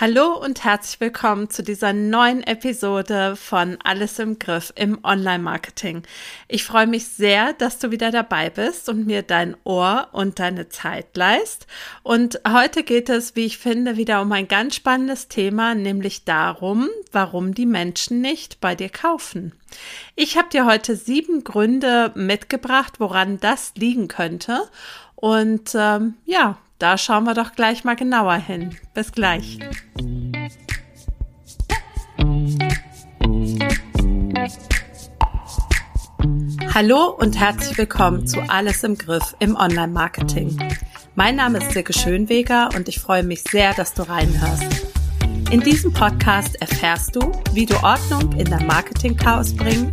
Hallo und herzlich willkommen zu dieser neuen Episode von Alles im Griff im Online-Marketing. Ich freue mich sehr, dass du wieder dabei bist und mir dein Ohr und deine Zeit leist. Und heute geht es, wie ich finde, wieder um ein ganz spannendes Thema, nämlich darum, warum die Menschen nicht bei dir kaufen. Ich habe dir heute sieben Gründe mitgebracht, woran das liegen könnte. Und ähm, ja, da schauen wir doch gleich mal genauer hin. Bis gleich. Hallo und herzlich willkommen zu Alles im Griff im Online-Marketing. Mein Name ist Silke Schönweger und ich freue mich sehr, dass du reinhörst. In diesem Podcast erfährst du, wie du Ordnung in dein Marketing-Chaos bringen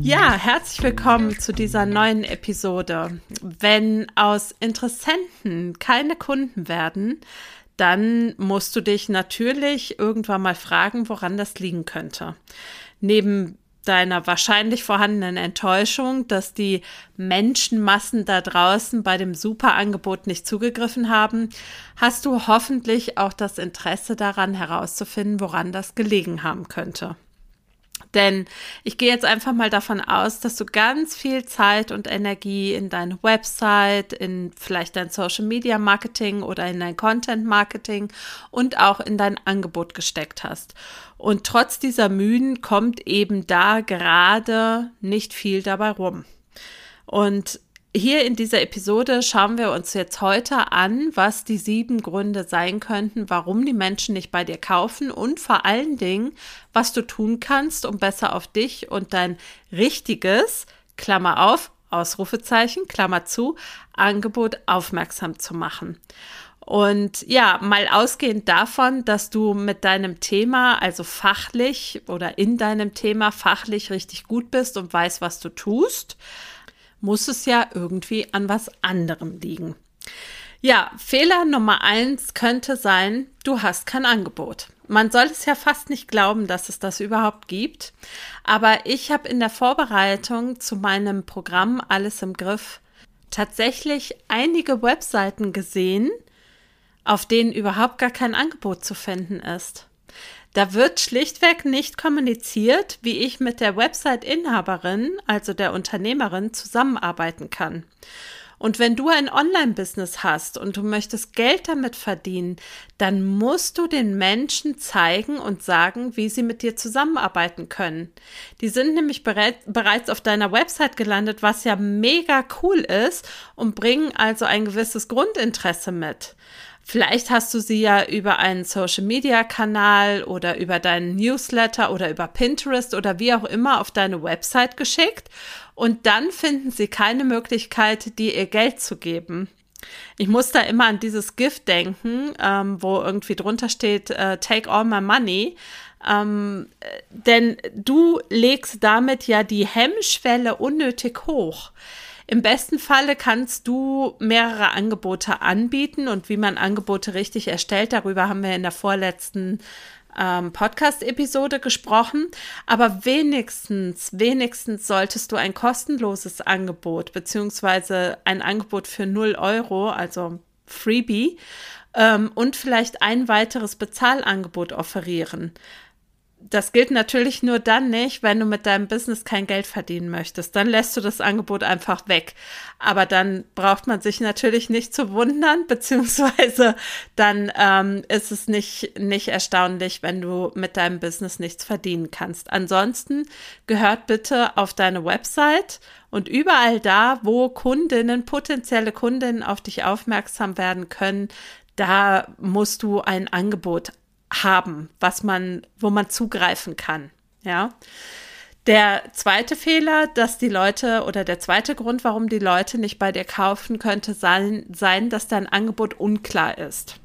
Ja, herzlich willkommen zu dieser neuen Episode. Wenn aus Interessenten keine Kunden werden, dann musst du dich natürlich irgendwann mal fragen, woran das liegen könnte. Neben deiner wahrscheinlich vorhandenen Enttäuschung, dass die Menschenmassen da draußen bei dem Superangebot nicht zugegriffen haben, hast du hoffentlich auch das Interesse daran herauszufinden, woran das gelegen haben könnte. Denn ich gehe jetzt einfach mal davon aus, dass du ganz viel Zeit und Energie in deine Website, in vielleicht dein Social Media Marketing oder in dein Content Marketing und auch in dein Angebot gesteckt hast. Und trotz dieser Mühen kommt eben da gerade nicht viel dabei rum. Und hier in dieser Episode schauen wir uns jetzt heute an, was die sieben Gründe sein könnten, warum die Menschen nicht bei dir kaufen und vor allen Dingen, was du tun kannst, um besser auf dich und dein richtiges, Klammer auf, Ausrufezeichen, Klammer zu, Angebot aufmerksam zu machen. Und ja, mal ausgehend davon, dass du mit deinem Thema, also fachlich oder in deinem Thema fachlich richtig gut bist und weißt, was du tust, muss es ja irgendwie an was anderem liegen. Ja, Fehler Nummer eins könnte sein, du hast kein Angebot. Man soll es ja fast nicht glauben, dass es das überhaupt gibt. Aber ich habe in der Vorbereitung zu meinem Programm Alles im Griff tatsächlich einige Webseiten gesehen, auf denen überhaupt gar kein Angebot zu finden ist. Da wird schlichtweg nicht kommuniziert, wie ich mit der Website-Inhaberin, also der Unternehmerin, zusammenarbeiten kann. Und wenn du ein Online-Business hast und du möchtest Geld damit verdienen, dann musst du den Menschen zeigen und sagen, wie sie mit dir zusammenarbeiten können. Die sind nämlich bereits auf deiner Website gelandet, was ja mega cool ist und bringen also ein gewisses Grundinteresse mit. Vielleicht hast du sie ja über einen Social-Media-Kanal oder über deinen Newsletter oder über Pinterest oder wie auch immer auf deine Website geschickt und dann finden sie keine Möglichkeit, dir ihr Geld zu geben. Ich muss da immer an dieses Gift denken, ähm, wo irgendwie drunter steht, äh, take all my money. Ähm, denn du legst damit ja die Hemmschwelle unnötig hoch. Im besten Falle kannst du mehrere Angebote anbieten und wie man Angebote richtig erstellt, darüber haben wir in der vorletzten ähm, Podcast-Episode gesprochen. Aber wenigstens, wenigstens solltest du ein kostenloses Angebot beziehungsweise ein Angebot für 0 Euro, also Freebie, ähm, und vielleicht ein weiteres Bezahlangebot offerieren das gilt natürlich nur dann nicht, wenn du mit deinem Business kein Geld verdienen möchtest. Dann lässt du das Angebot einfach weg. Aber dann braucht man sich natürlich nicht zu wundern, beziehungsweise dann ähm, ist es nicht, nicht erstaunlich, wenn du mit deinem Business nichts verdienen kannst. Ansonsten gehört bitte auf deine Website und überall da, wo Kundinnen, potenzielle Kundinnen auf dich aufmerksam werden können, da musst du ein Angebot haben, was man, wo man zugreifen kann. Ja. Der zweite Fehler, dass die Leute oder der zweite Grund, warum die Leute nicht bei dir kaufen, könnte sein, sein dass dein Angebot unklar ist.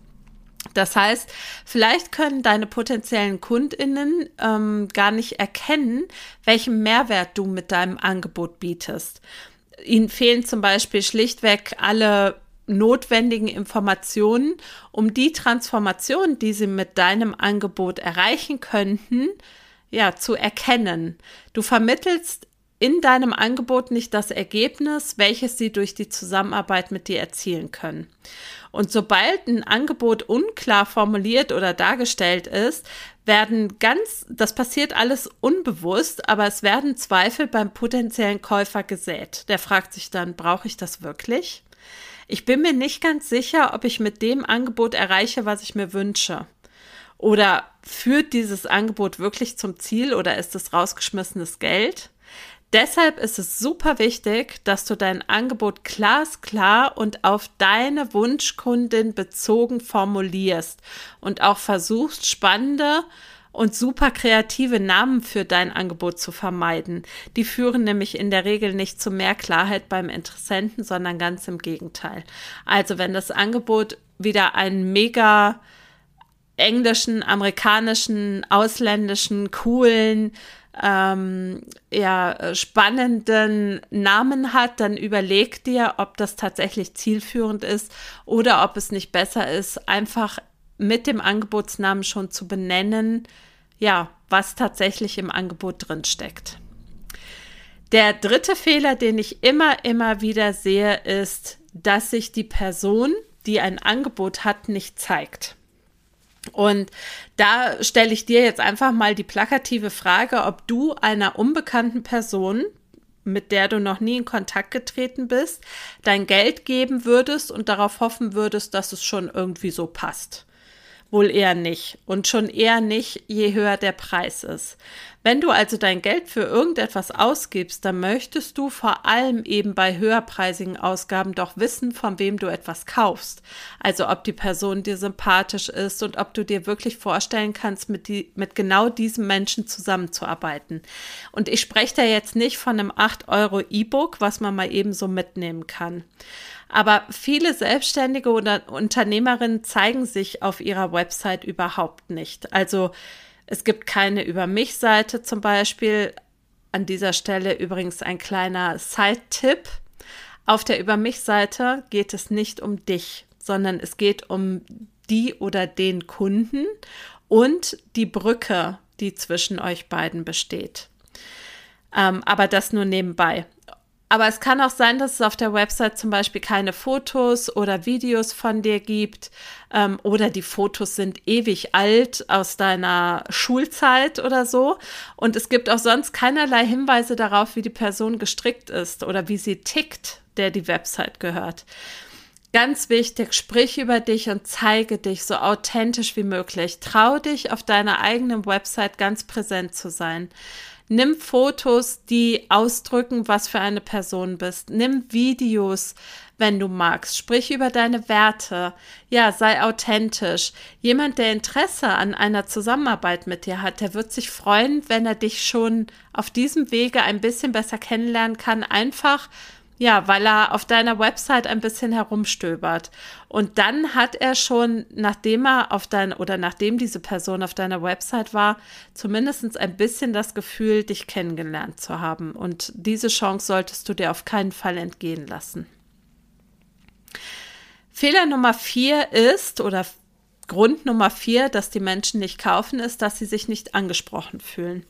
Das heißt, vielleicht können deine potenziellen Kundinnen ähm, gar nicht erkennen, welchen Mehrwert du mit deinem Angebot bietest. Ihnen fehlen zum Beispiel schlichtweg alle notwendigen Informationen, um die Transformation, die sie mit deinem Angebot erreichen könnten, ja, zu erkennen. Du vermittelst in deinem Angebot nicht das Ergebnis, welches sie durch die Zusammenarbeit mit dir erzielen können. Und sobald ein Angebot unklar formuliert oder dargestellt ist, werden ganz, das passiert alles unbewusst, aber es werden Zweifel beim potenziellen Käufer gesät. Der fragt sich dann, brauche ich das wirklich? Ich bin mir nicht ganz sicher, ob ich mit dem Angebot erreiche, was ich mir wünsche. Oder führt dieses Angebot wirklich zum Ziel oder ist es rausgeschmissenes Geld? Deshalb ist es super wichtig, dass du dein Angebot glasklar und auf deine Wunschkundin bezogen formulierst und auch versuchst, spannende und super kreative Namen für dein Angebot zu vermeiden. Die führen nämlich in der Regel nicht zu mehr Klarheit beim Interessenten, sondern ganz im Gegenteil. Also wenn das Angebot wieder einen mega englischen, amerikanischen, ausländischen, coolen, ähm, ja, spannenden Namen hat, dann überleg dir, ob das tatsächlich zielführend ist oder ob es nicht besser ist, einfach mit dem Angebotsnamen schon zu benennen, ja, was tatsächlich im Angebot drin steckt. Der dritte Fehler, den ich immer, immer wieder sehe, ist, dass sich die Person, die ein Angebot hat, nicht zeigt. Und da stelle ich dir jetzt einfach mal die plakative Frage, ob du einer unbekannten Person, mit der du noch nie in Kontakt getreten bist, dein Geld geben würdest und darauf hoffen würdest, dass es schon irgendwie so passt. Wohl eher nicht. Und schon eher nicht, je höher der Preis ist. Wenn du also dein Geld für irgendetwas ausgibst, dann möchtest du vor allem eben bei höherpreisigen Ausgaben doch wissen, von wem du etwas kaufst. Also ob die Person dir sympathisch ist und ob du dir wirklich vorstellen kannst, mit, die, mit genau diesem Menschen zusammenzuarbeiten. Und ich spreche da jetzt nicht von einem 8 Euro E-Book, was man mal eben so mitnehmen kann. Aber viele Selbstständige oder Unternehmerinnen zeigen sich auf ihrer Website überhaupt nicht. Also es gibt keine Über mich-Seite zum Beispiel. An dieser Stelle übrigens ein kleiner Side-Tipp. Auf der Über mich-Seite geht es nicht um dich, sondern es geht um die oder den Kunden und die Brücke, die zwischen euch beiden besteht. Ähm, aber das nur nebenbei. Aber es kann auch sein, dass es auf der Website zum Beispiel keine Fotos oder Videos von dir gibt ähm, oder die Fotos sind ewig alt aus deiner Schulzeit oder so. Und es gibt auch sonst keinerlei Hinweise darauf, wie die Person gestrickt ist oder wie sie tickt, der die Website gehört. Ganz wichtig, sprich über dich und zeige dich so authentisch wie möglich. Trau dich, auf deiner eigenen Website ganz präsent zu sein. Nimm Fotos, die ausdrücken, was für eine Person bist. Nimm Videos, wenn du magst. Sprich über deine Werte. Ja, sei authentisch. Jemand, der Interesse an einer Zusammenarbeit mit dir hat, der wird sich freuen, wenn er dich schon auf diesem Wege ein bisschen besser kennenlernen kann. Einfach ja, weil er auf deiner Website ein bisschen herumstöbert. Und dann hat er schon, nachdem er auf dein oder nachdem diese Person auf deiner Website war, zumindest ein bisschen das Gefühl, dich kennengelernt zu haben. Und diese Chance solltest du dir auf keinen Fall entgehen lassen. Fehler Nummer vier ist, oder Grund Nummer vier, dass die Menschen nicht kaufen, ist, dass sie sich nicht angesprochen fühlen.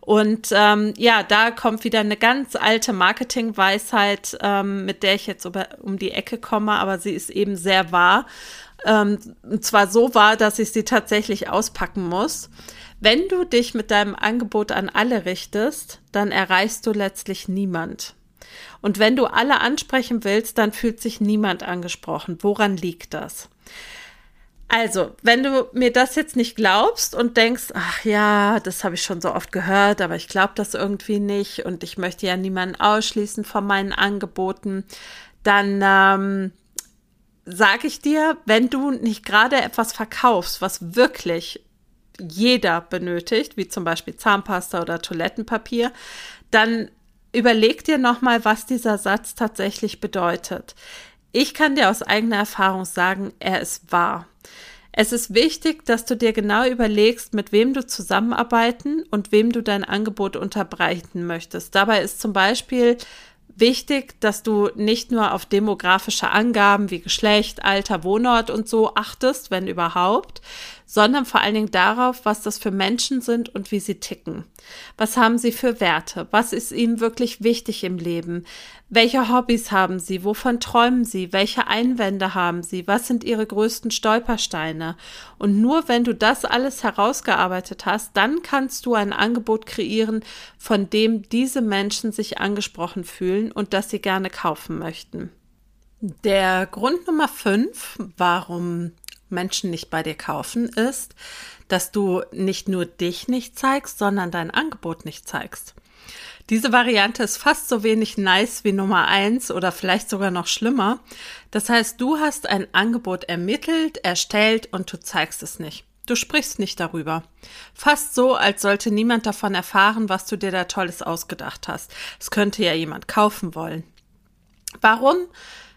Und ähm, ja, da kommt wieder eine ganz alte Marketingweisheit, ähm, mit der ich jetzt über, um die Ecke komme, aber sie ist eben sehr wahr. Ähm, und zwar so wahr, dass ich sie tatsächlich auspacken muss. Wenn du dich mit deinem Angebot an alle richtest, dann erreichst du letztlich niemand. Und wenn du alle ansprechen willst, dann fühlt sich niemand angesprochen. Woran liegt das? Also, wenn du mir das jetzt nicht glaubst und denkst, ach ja, das habe ich schon so oft gehört, aber ich glaube das irgendwie nicht und ich möchte ja niemanden ausschließen von meinen Angeboten, dann ähm, sage ich dir, wenn du nicht gerade etwas verkaufst, was wirklich jeder benötigt, wie zum Beispiel Zahnpasta oder Toilettenpapier, dann überleg dir nochmal, was dieser Satz tatsächlich bedeutet. Ich kann dir aus eigener Erfahrung sagen, er ist wahr. Es ist wichtig, dass du dir genau überlegst, mit wem du zusammenarbeiten und wem du dein Angebot unterbreiten möchtest. Dabei ist zum Beispiel wichtig, dass du nicht nur auf demografische Angaben wie Geschlecht, Alter, Wohnort und so achtest, wenn überhaupt, sondern vor allen Dingen darauf, was das für Menschen sind und wie sie ticken. Was haben sie für Werte? Was ist ihnen wirklich wichtig im Leben? Welche Hobbys haben sie? Wovon träumen sie? Welche Einwände haben sie? Was sind ihre größten Stolpersteine? Und nur wenn du das alles herausgearbeitet hast, dann kannst du ein Angebot kreieren, von dem diese Menschen sich angesprochen fühlen und das sie gerne kaufen möchten. Der Grund Nummer fünf, warum Menschen nicht bei dir kaufen, ist, dass du nicht nur dich nicht zeigst, sondern dein Angebot nicht zeigst. Diese Variante ist fast so wenig nice wie Nummer eins oder vielleicht sogar noch schlimmer. Das heißt, du hast ein Angebot ermittelt, erstellt und du zeigst es nicht. Du sprichst nicht darüber. Fast so, als sollte niemand davon erfahren, was du dir da Tolles ausgedacht hast. Es könnte ja jemand kaufen wollen. Warum?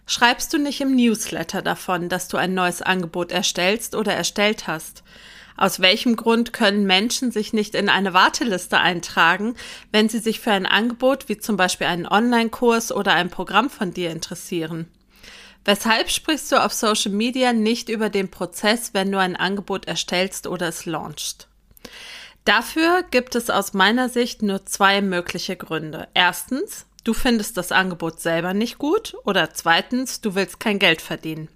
Schreibst du nicht im Newsletter davon, dass du ein neues Angebot erstellst oder erstellt hast? Aus welchem Grund können Menschen sich nicht in eine Warteliste eintragen, wenn sie sich für ein Angebot wie zum Beispiel einen Online-Kurs oder ein Programm von dir interessieren? Weshalb sprichst du auf Social Media nicht über den Prozess, wenn du ein Angebot erstellst oder es launchst? Dafür gibt es aus meiner Sicht nur zwei mögliche Gründe. Erstens, du findest das Angebot selber nicht gut oder zweitens, du willst kein Geld verdienen.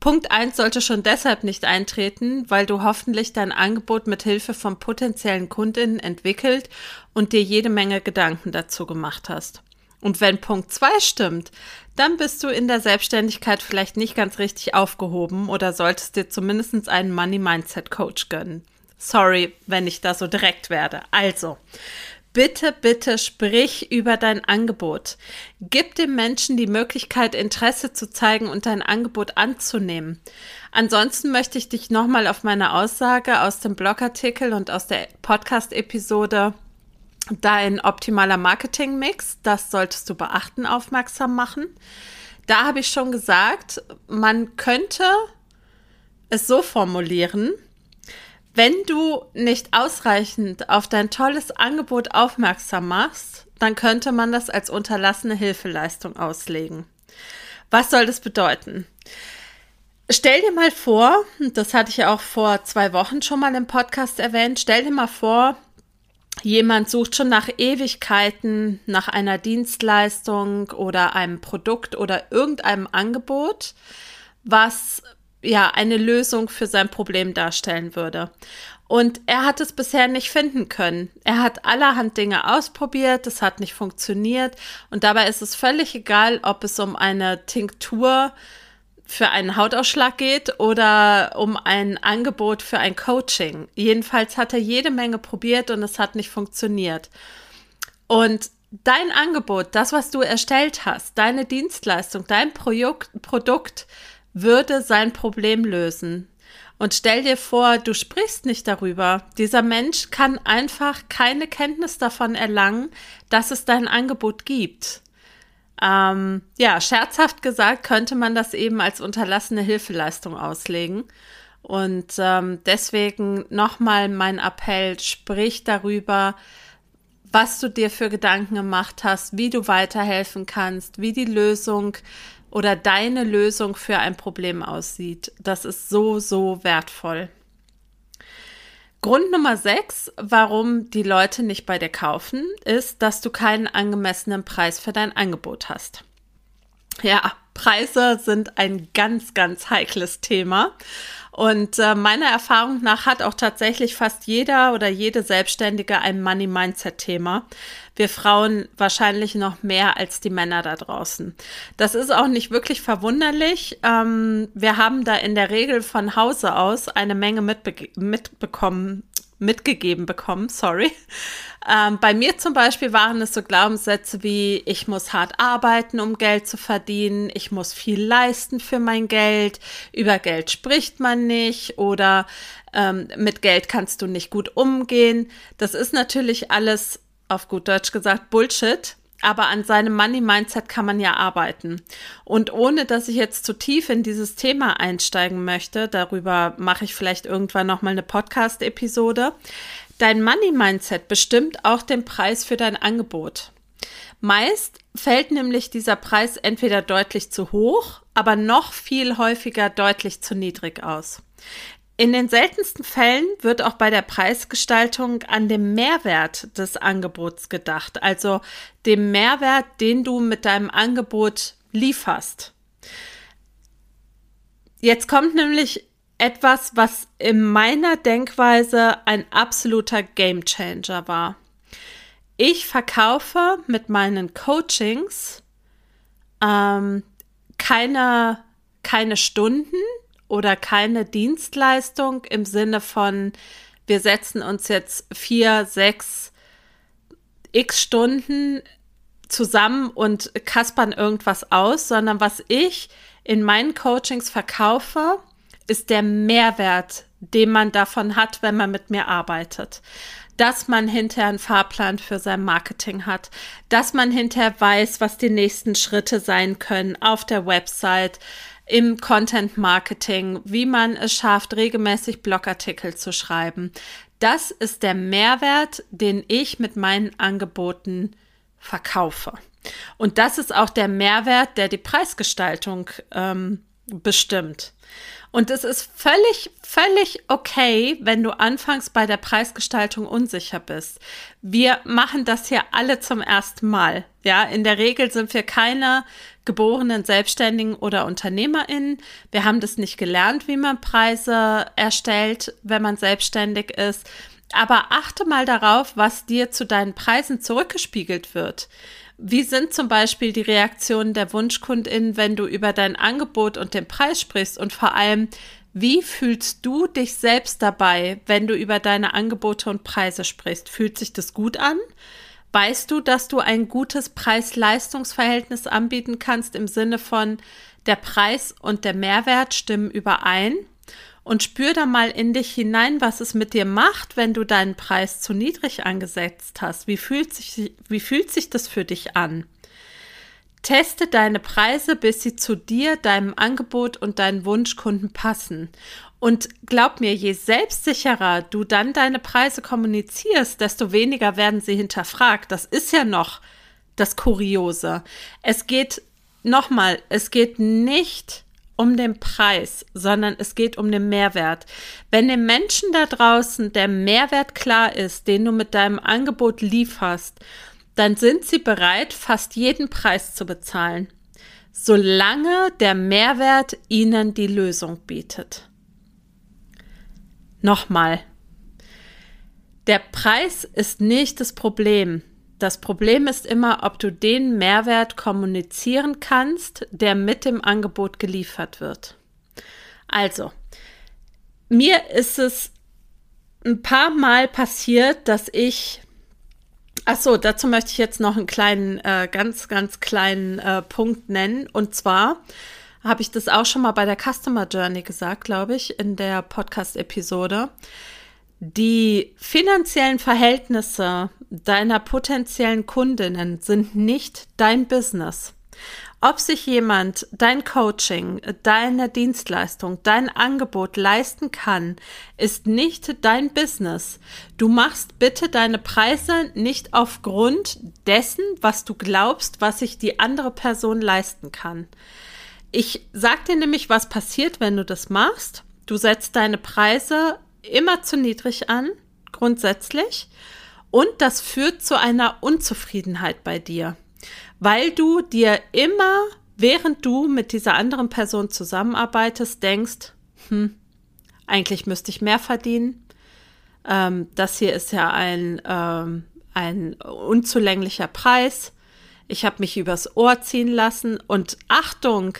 Punkt eins sollte schon deshalb nicht eintreten, weil du hoffentlich dein Angebot mit Hilfe von potenziellen Kundinnen entwickelt und dir jede Menge Gedanken dazu gemacht hast. Und wenn Punkt zwei stimmt, dann bist du in der Selbstständigkeit vielleicht nicht ganz richtig aufgehoben oder solltest dir zumindest einen Money Mindset Coach gönnen. Sorry, wenn ich da so direkt werde. Also, Bitte, bitte sprich über dein Angebot. Gib dem Menschen die Möglichkeit, Interesse zu zeigen und dein Angebot anzunehmen. Ansonsten möchte ich dich nochmal auf meine Aussage aus dem Blogartikel und aus der Podcast-Episode Dein optimaler Marketing-Mix, das solltest du beachten, aufmerksam machen. Da habe ich schon gesagt, man könnte es so formulieren, wenn du nicht ausreichend auf dein tolles Angebot aufmerksam machst, dann könnte man das als unterlassene Hilfeleistung auslegen. Was soll das bedeuten? Stell dir mal vor, das hatte ich ja auch vor zwei Wochen schon mal im Podcast erwähnt, stell dir mal vor, jemand sucht schon nach Ewigkeiten nach einer Dienstleistung oder einem Produkt oder irgendeinem Angebot, was ja eine Lösung für sein Problem darstellen würde. Und er hat es bisher nicht finden können. Er hat allerhand Dinge ausprobiert, es hat nicht funktioniert. Und dabei ist es völlig egal, ob es um eine Tinktur für einen Hautausschlag geht oder um ein Angebot für ein Coaching. Jedenfalls hat er jede Menge probiert und es hat nicht funktioniert. Und dein Angebot, das, was du erstellt hast, deine Dienstleistung, dein Projekt, Produkt, würde sein Problem lösen. Und stell dir vor, du sprichst nicht darüber. Dieser Mensch kann einfach keine Kenntnis davon erlangen, dass es dein Angebot gibt. Ähm, ja, scherzhaft gesagt könnte man das eben als unterlassene Hilfeleistung auslegen. Und ähm, deswegen nochmal mein Appell, sprich darüber, was du dir für Gedanken gemacht hast, wie du weiterhelfen kannst, wie die Lösung oder deine Lösung für ein Problem aussieht. Das ist so, so wertvoll. Grund Nummer sechs, warum die Leute nicht bei dir kaufen, ist, dass du keinen angemessenen Preis für dein Angebot hast. Ja, Preise sind ein ganz, ganz heikles Thema. Und äh, meiner Erfahrung nach hat auch tatsächlich fast jeder oder jede Selbstständige ein Money-Mindset-Thema. Wir Frauen wahrscheinlich noch mehr als die Männer da draußen. Das ist auch nicht wirklich verwunderlich. Ähm, wir haben da in der Regel von Hause aus eine Menge mitbe mitbekommen mitgegeben bekommen, sorry. Ähm, bei mir zum Beispiel waren es so Glaubenssätze wie, ich muss hart arbeiten, um Geld zu verdienen, ich muss viel leisten für mein Geld, über Geld spricht man nicht oder ähm, mit Geld kannst du nicht gut umgehen. Das ist natürlich alles, auf gut Deutsch gesagt, Bullshit. Aber an seinem Money-Mindset kann man ja arbeiten. Und ohne dass ich jetzt zu tief in dieses Thema einsteigen möchte, darüber mache ich vielleicht irgendwann nochmal eine Podcast-Episode. Dein Money-Mindset bestimmt auch den Preis für dein Angebot. Meist fällt nämlich dieser Preis entweder deutlich zu hoch, aber noch viel häufiger deutlich zu niedrig aus. In den seltensten Fällen wird auch bei der Preisgestaltung an dem Mehrwert des Angebots gedacht, also dem Mehrwert, den du mit deinem Angebot lieferst. Jetzt kommt nämlich etwas, was in meiner Denkweise ein absoluter Gamechanger war. Ich verkaufe mit meinen Coachings ähm, keine, keine Stunden, oder keine Dienstleistung im Sinne von, wir setzen uns jetzt vier, sechs x Stunden zusammen und kaspern irgendwas aus, sondern was ich in meinen Coachings verkaufe, ist der Mehrwert, den man davon hat, wenn man mit mir arbeitet. Dass man hinterher einen Fahrplan für sein Marketing hat, dass man hinterher weiß, was die nächsten Schritte sein können auf der Website, im Content Marketing, wie man es schafft, regelmäßig Blogartikel zu schreiben. Das ist der Mehrwert, den ich mit meinen Angeboten verkaufe. Und das ist auch der Mehrwert, der die Preisgestaltung ähm, bestimmt. Und es ist völlig, völlig okay, wenn du anfangs bei der Preisgestaltung unsicher bist. Wir machen das hier alle zum ersten Mal. Ja, in der Regel sind wir keine geborenen Selbstständigen oder UnternehmerInnen. Wir haben das nicht gelernt, wie man Preise erstellt, wenn man selbstständig ist. Aber achte mal darauf, was dir zu deinen Preisen zurückgespiegelt wird. Wie sind zum Beispiel die Reaktionen der WunschkundInnen, wenn du über dein Angebot und den Preis sprichst? Und vor allem, wie fühlst du dich selbst dabei, wenn du über deine Angebote und Preise sprichst? Fühlt sich das gut an? Weißt du, dass du ein gutes Preis-Leistungs-Verhältnis anbieten kannst im Sinne von der Preis und der Mehrwert stimmen überein? Und spür da mal in dich hinein, was es mit dir macht, wenn du deinen Preis zu niedrig angesetzt hast. Wie fühlt sich, wie fühlt sich das für dich an? Teste deine Preise, bis sie zu dir, deinem Angebot und deinen Wunschkunden passen. Und glaub mir, je selbstsicherer du dann deine Preise kommunizierst, desto weniger werden sie hinterfragt. Das ist ja noch das Kuriose. Es geht nochmal, es geht nicht um den Preis, sondern es geht um den Mehrwert. Wenn den Menschen da draußen der Mehrwert klar ist, den du mit deinem Angebot lieferst, dann sind sie bereit, fast jeden Preis zu bezahlen, solange der Mehrwert ihnen die Lösung bietet. Nochmal. Der Preis ist nicht das Problem. Das Problem ist immer, ob du den Mehrwert kommunizieren kannst, der mit dem Angebot geliefert wird. Also, mir ist es ein paar Mal passiert, dass ich Ach so, dazu möchte ich jetzt noch einen kleinen, äh, ganz, ganz kleinen äh, Punkt nennen. Und zwar habe ich das auch schon mal bei der Customer Journey gesagt, glaube ich, in der Podcast-Episode. Die finanziellen Verhältnisse deiner potenziellen Kundinnen sind nicht dein Business. Ob sich jemand dein Coaching, deine Dienstleistung, dein Angebot leisten kann, ist nicht dein Business. Du machst bitte deine Preise nicht aufgrund dessen, was du glaubst, was sich die andere Person leisten kann. Ich sag dir nämlich, was passiert, wenn du das machst. Du setzt deine Preise immer zu niedrig an, grundsätzlich. Und das führt zu einer Unzufriedenheit bei dir, weil du dir immer, während du mit dieser anderen Person zusammenarbeitest, denkst, hm, eigentlich müsste ich mehr verdienen. Ähm, das hier ist ja ein, ähm, ein unzulänglicher Preis. Ich habe mich übers Ohr ziehen lassen. Und Achtung,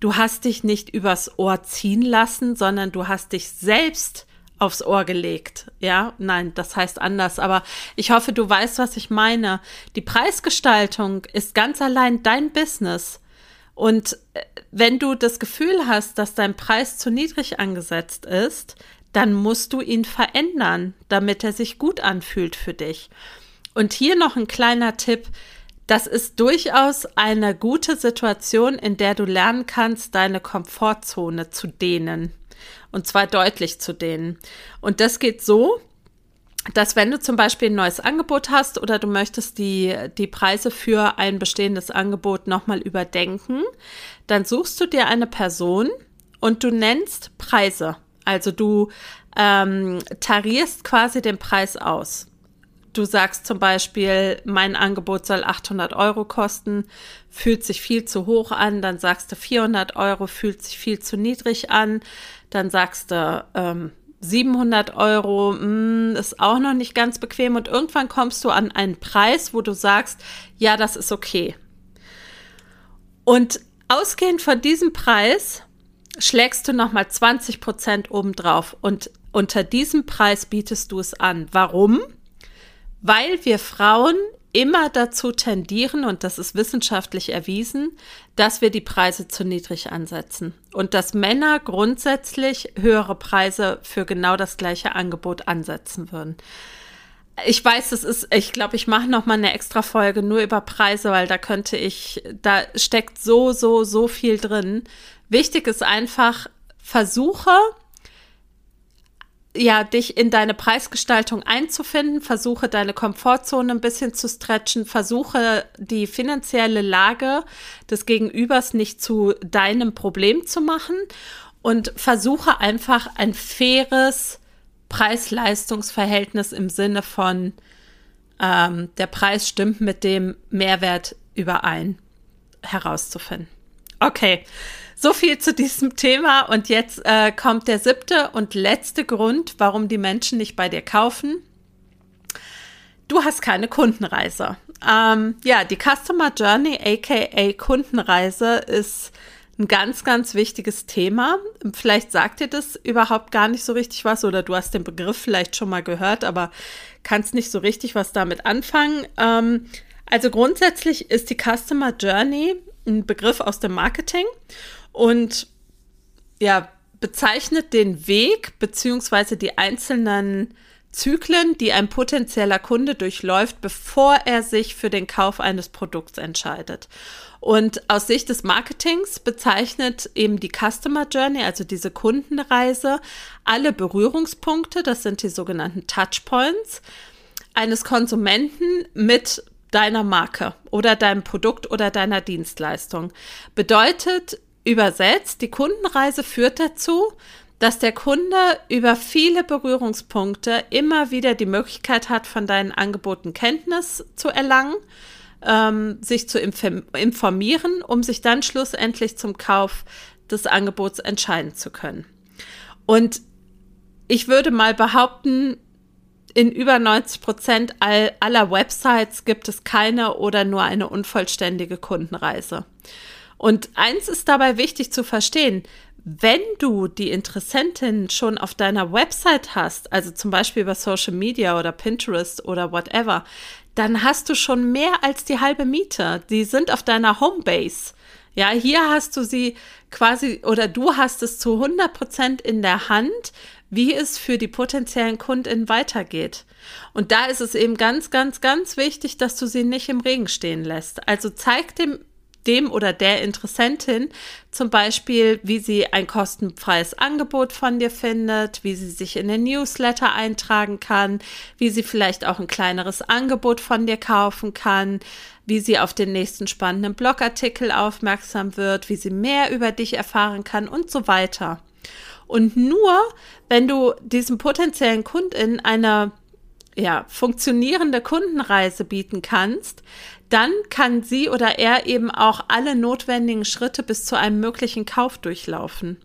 du hast dich nicht übers Ohr ziehen lassen, sondern du hast dich selbst aufs Ohr gelegt. Ja, nein, das heißt anders, aber ich hoffe, du weißt, was ich meine. Die Preisgestaltung ist ganz allein dein Business. Und äh, wenn du das Gefühl hast, dass dein Preis zu niedrig angesetzt ist, dann musst du ihn verändern, damit er sich gut anfühlt für dich. Und hier noch ein kleiner Tipp. Das ist durchaus eine gute Situation, in der du lernen kannst, deine Komfortzone zu dehnen. Und zwar deutlich zu dehnen. Und das geht so, dass wenn du zum Beispiel ein neues Angebot hast oder du möchtest die, die Preise für ein bestehendes Angebot nochmal überdenken, dann suchst du dir eine Person und du nennst Preise. Also du ähm, tarierst quasi den Preis aus. Du sagst zum Beispiel, mein Angebot soll 800 Euro kosten, fühlt sich viel zu hoch an, dann sagst du 400 Euro, fühlt sich viel zu niedrig an, dann sagst du ähm, 700 Euro, mh, hm, ist auch noch nicht ganz bequem und irgendwann kommst du an einen Preis, wo du sagst, ja, das ist okay. Und ausgehend von diesem Preis schlägst du nochmal 20 Prozent obendrauf und unter diesem Preis bietest du es an. Warum? weil wir Frauen immer dazu tendieren, und das ist wissenschaftlich erwiesen, dass wir die Preise zu niedrig ansetzen und dass Männer grundsätzlich höhere Preise für genau das gleiche Angebot ansetzen würden. Ich weiß, es ist, ich glaube, ich mache noch mal eine extra Folge nur über Preise, weil da könnte ich, da steckt so, so, so viel drin. Wichtig ist einfach, versuche ja, dich in deine Preisgestaltung einzufinden, versuche deine Komfortzone ein bisschen zu stretchen, versuche die finanzielle Lage des Gegenübers nicht zu deinem Problem zu machen und versuche einfach ein faires Preis-Leistungs-Verhältnis im Sinne von ähm, der Preis stimmt mit dem Mehrwert überein herauszufinden. Okay, so viel zu diesem Thema. Und jetzt äh, kommt der siebte und letzte Grund, warum die Menschen nicht bei dir kaufen. Du hast keine Kundenreise. Ähm, ja, die Customer Journey, aka Kundenreise, ist ein ganz, ganz wichtiges Thema. Vielleicht sagt dir das überhaupt gar nicht so richtig was oder du hast den Begriff vielleicht schon mal gehört, aber kannst nicht so richtig was damit anfangen. Ähm, also grundsätzlich ist die Customer Journey ein Begriff aus dem Marketing und ja, bezeichnet den Weg beziehungsweise die einzelnen Zyklen, die ein potenzieller Kunde durchläuft, bevor er sich für den Kauf eines Produkts entscheidet. Und aus Sicht des Marketings bezeichnet eben die Customer Journey, also diese Kundenreise, alle Berührungspunkte, das sind die sogenannten Touchpoints, eines Konsumenten mit deiner Marke oder deinem Produkt oder deiner Dienstleistung. Bedeutet übersetzt, die Kundenreise führt dazu, dass der Kunde über viele Berührungspunkte immer wieder die Möglichkeit hat, von deinen Angeboten Kenntnis zu erlangen, ähm, sich zu informieren, um sich dann schlussendlich zum Kauf des Angebots entscheiden zu können. Und ich würde mal behaupten, in über 90 Prozent all, aller Websites gibt es keine oder nur eine unvollständige Kundenreise. Und eins ist dabei wichtig zu verstehen, wenn du die Interessentin schon auf deiner Website hast, also zum Beispiel über Social Media oder Pinterest oder whatever, dann hast du schon mehr als die halbe Miete. Die sind auf deiner Homebase. Ja, hier hast du sie quasi oder du hast es zu 100 Prozent in der Hand, wie es für die potenziellen KundInnen weitergeht. Und da ist es eben ganz, ganz, ganz wichtig, dass du sie nicht im Regen stehen lässt. Also zeig dem dem oder der Interessentin zum Beispiel, wie sie ein kostenfreies Angebot von dir findet, wie sie sich in den Newsletter eintragen kann, wie sie vielleicht auch ein kleineres Angebot von dir kaufen kann, wie sie auf den nächsten spannenden Blogartikel aufmerksam wird, wie sie mehr über dich erfahren kann und so weiter. Und nur wenn du diesem potenziellen Kundin eine ja, funktionierende Kundenreise bieten kannst, dann kann sie oder er eben auch alle notwendigen Schritte bis zu einem möglichen Kauf durchlaufen.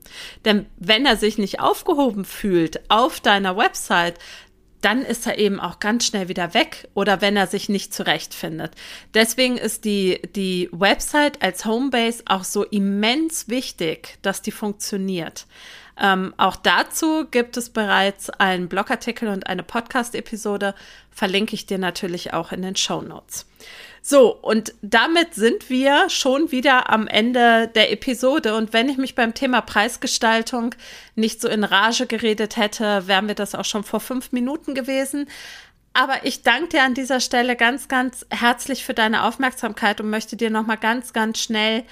Denn wenn er sich nicht aufgehoben fühlt auf deiner Website, dann ist er eben auch ganz schnell wieder weg oder wenn er sich nicht zurechtfindet. Deswegen ist die, die Website als Homebase auch so immens wichtig, dass die funktioniert. Ähm, auch dazu gibt es bereits einen Blogartikel und eine Podcast-Episode. Verlinke ich dir natürlich auch in den Show Notes. So, und damit sind wir schon wieder am Ende der Episode. Und wenn ich mich beim Thema Preisgestaltung nicht so in Rage geredet hätte, wären wir das auch schon vor fünf Minuten gewesen. Aber ich danke dir an dieser Stelle ganz, ganz herzlich für deine Aufmerksamkeit und möchte dir nochmal ganz, ganz schnell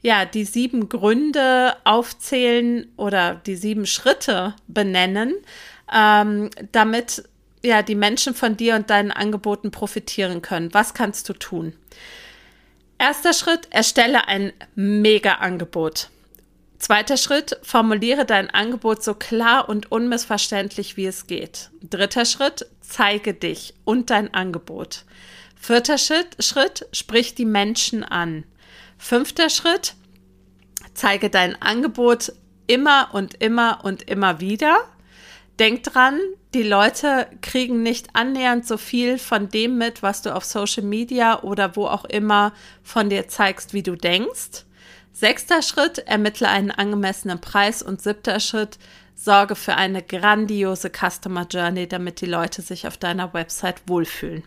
ja, die sieben Gründe aufzählen oder die sieben Schritte benennen, ähm, damit ja, die Menschen von dir und deinen Angeboten profitieren können. Was kannst du tun? Erster Schritt, erstelle ein Mega-Angebot. Zweiter Schritt, formuliere dein Angebot so klar und unmissverständlich, wie es geht. Dritter Schritt, zeige dich und dein Angebot. Vierter Schritt, Schritt sprich die Menschen an. Fünfter Schritt, zeige dein Angebot immer und immer und immer wieder. Denk dran, die Leute kriegen nicht annähernd so viel von dem mit, was du auf Social Media oder wo auch immer von dir zeigst, wie du denkst. Sechster Schritt, ermittle einen angemessenen Preis. Und siebter Schritt, sorge für eine grandiose Customer Journey, damit die Leute sich auf deiner Website wohlfühlen.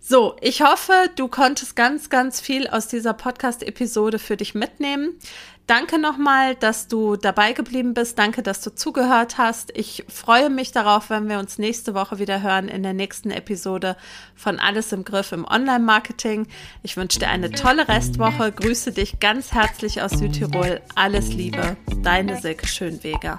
So, ich hoffe, du konntest ganz, ganz viel aus dieser Podcast-Episode für dich mitnehmen. Danke nochmal, dass du dabei geblieben bist. Danke, dass du zugehört hast. Ich freue mich darauf, wenn wir uns nächste Woche wieder hören in der nächsten Episode von Alles im Griff im Online-Marketing. Ich wünsche dir eine tolle Restwoche. Grüße dich ganz herzlich aus Südtirol. Alles Liebe, deine Silke Schönweger.